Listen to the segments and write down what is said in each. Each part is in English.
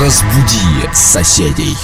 Разбуди соседей.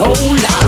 soul.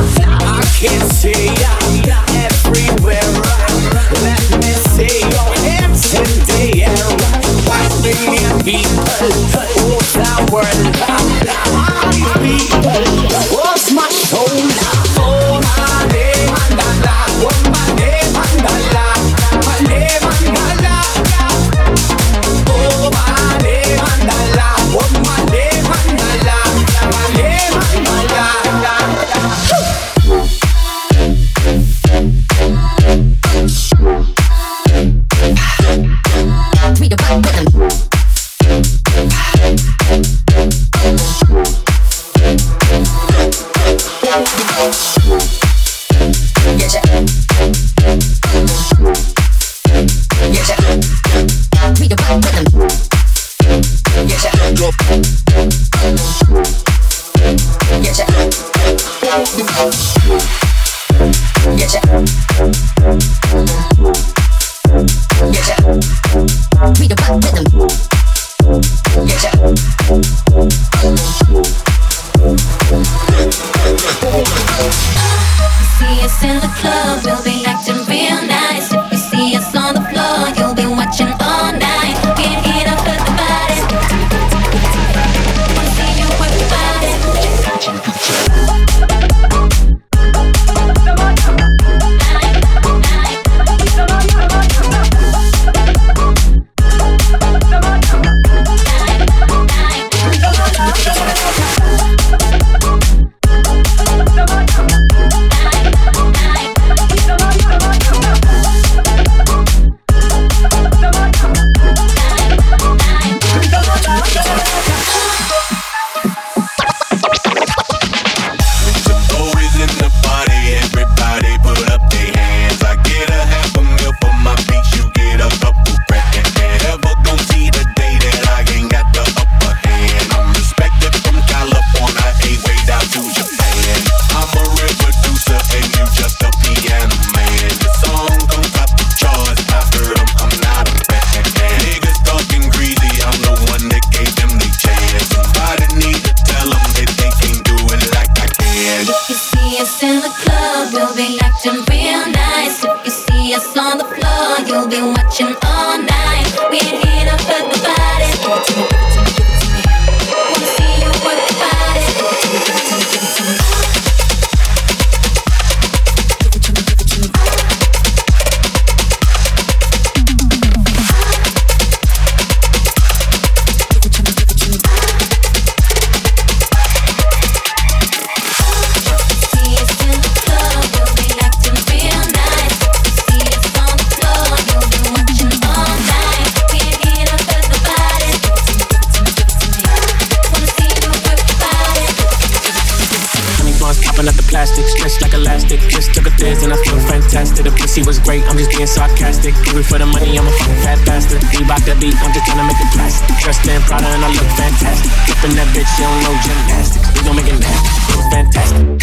I'm just trying to make it plastic. Dressed in Prada and I look fantastic. Flipping that bitch, you don't know gymnastics. We gon' make it nasty, was fantastic.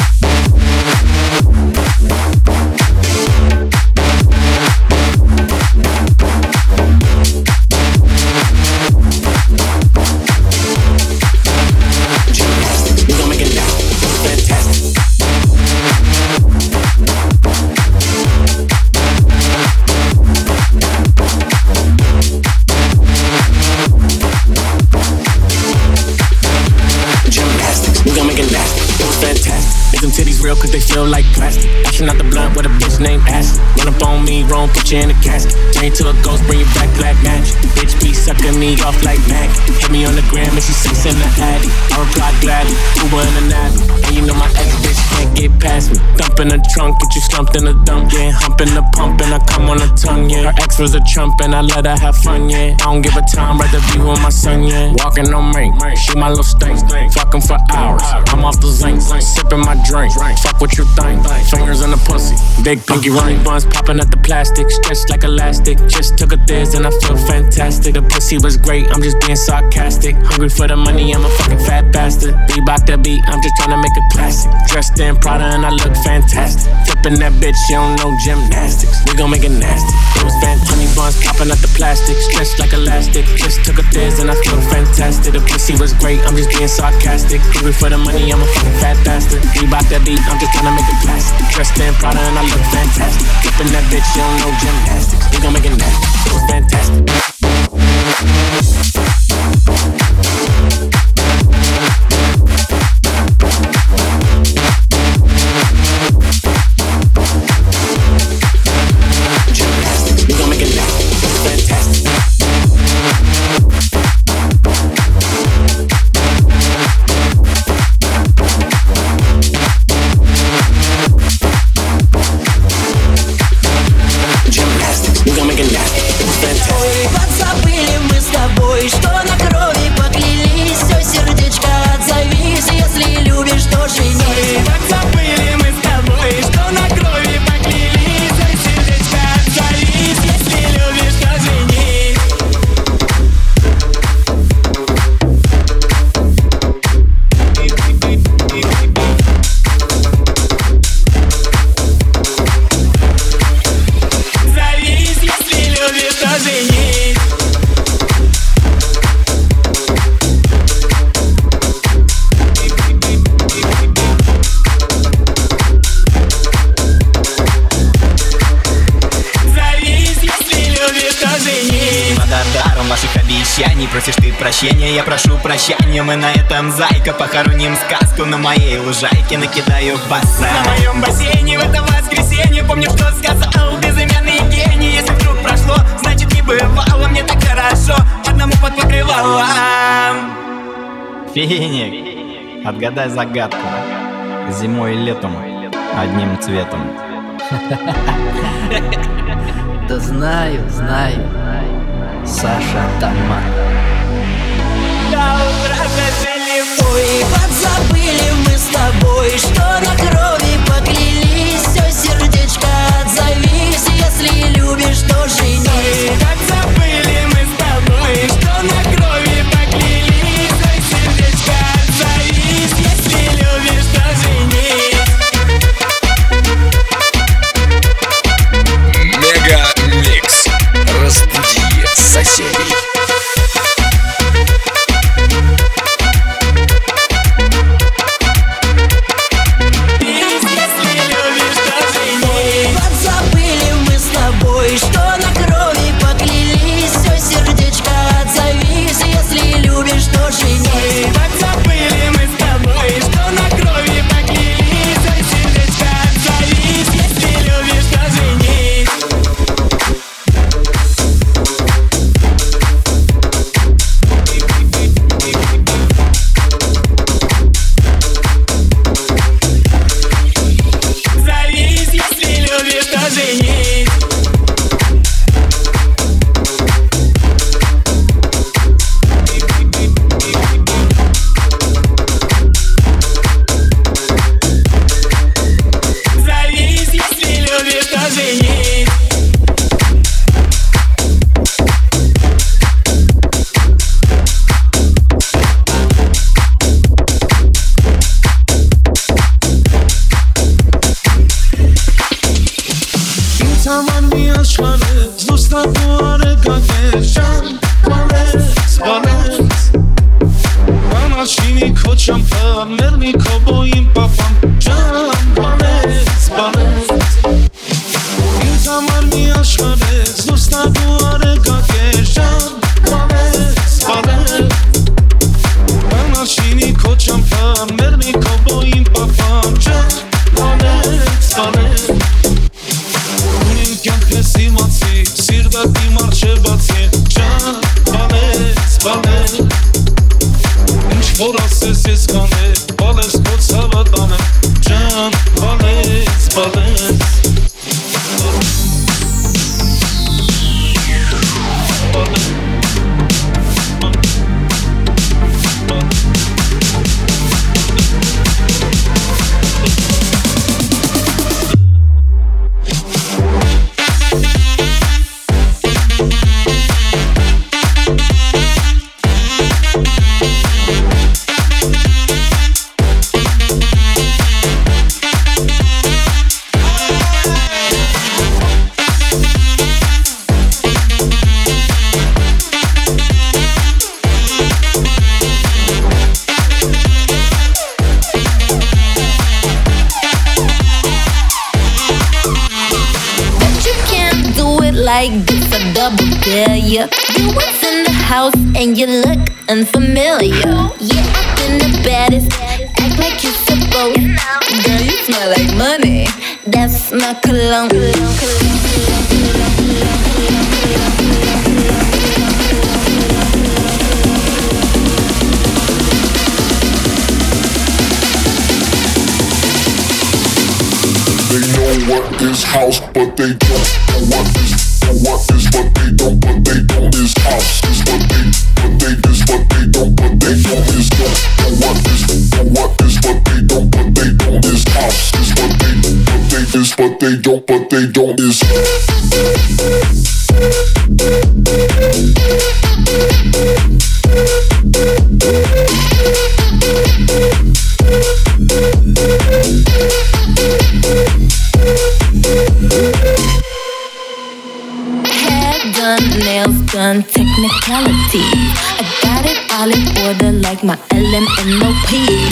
Up on put you in a casket. Turn to a ghost, bring you back black magic. Bitch be sucking me off like Mac. Hit me on the gram and she sits in the addy. I reply gladly, Uber in the Navi. And you know my ex bitch can't get past me. Dump in the trunk, get you slumped in the dump, yeah. Hump in the pump and I come on the tongue, yeah. Her ex was a trump and I let her have fun, yeah. I don't give a time, rather be with my son, yeah. Walking on me, shoot my little stink. Fucking for hours. I'm off the zinc, sipping my drink. Fuck what you think. Fingers in the pussy, big pinky ring. Buns popping at the plastic, stretched like elastic. Just took a thiz and I feel fantastic. The pussy was great, I'm just being sarcastic. Hungry for the money, I'm a fucking fat bastard. Reebok that beat, I'm just trying to make it classic. Dressed in Prada and I look fantastic. Flipping that bitch, you don't know gymnastics. We gon' make it nasty. It was fantastic. Honey buns popping at the plastic, stretched like elastic. Just took a thiz and I feel fantastic. The pussy was great, I'm just being sarcastic. Hungry for the money, I'm a fucking fat bastard. Reebok that beat, I'm just trying to make it classic. Dressed in Prada and I look fantastic. Flipping that bitch, you don't know gymnastics. We gon' make it nasty. It was fantastic. Прощения, я прошу прощения Мы на этом зайка. Похороним сказку На моей лужайке. Накидаю баса На моем бассейне в это воскресенье. Помню, что сказал безымянный гений. Если вдруг прошло, значит не бывало. Мне так хорошо, одному под покрывалом Феник, отгадай загадку. Зимой и летом одним цветом. Да знаю, знаю. Саша Тамар. До утра прожили Ой, подзабыли мы с тобой, что на крови поклялись. Все сердечко отзовись, если любишь, то женись They know what is house, but they don't know what is know what is what they don't, but they don't is house is what they what they don't, but they don't is Hair done, nails done, technicality. I got it all in order like my LMNOP.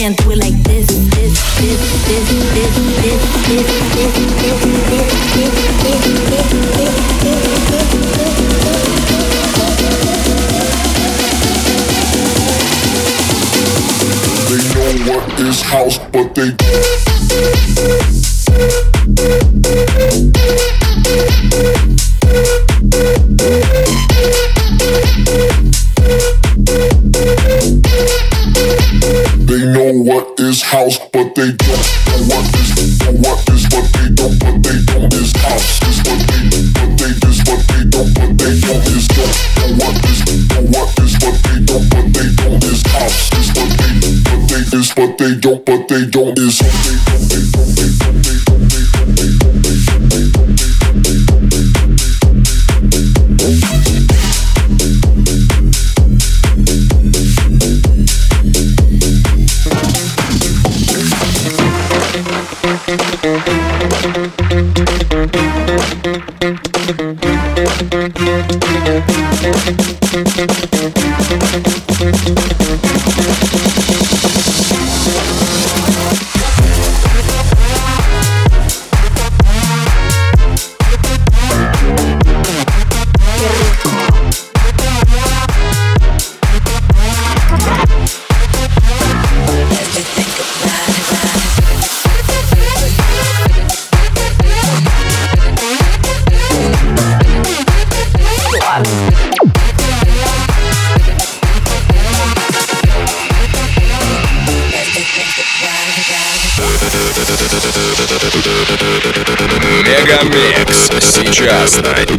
Can't do it like this, this, this, this, this, this, this, this, they know what is house, but they They they don't, but they don't is Здравствуйте.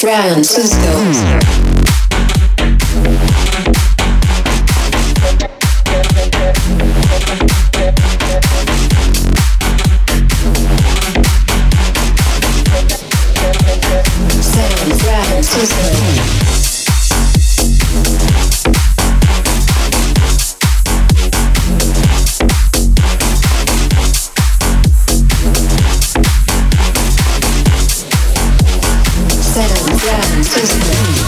Francisco. Christmas.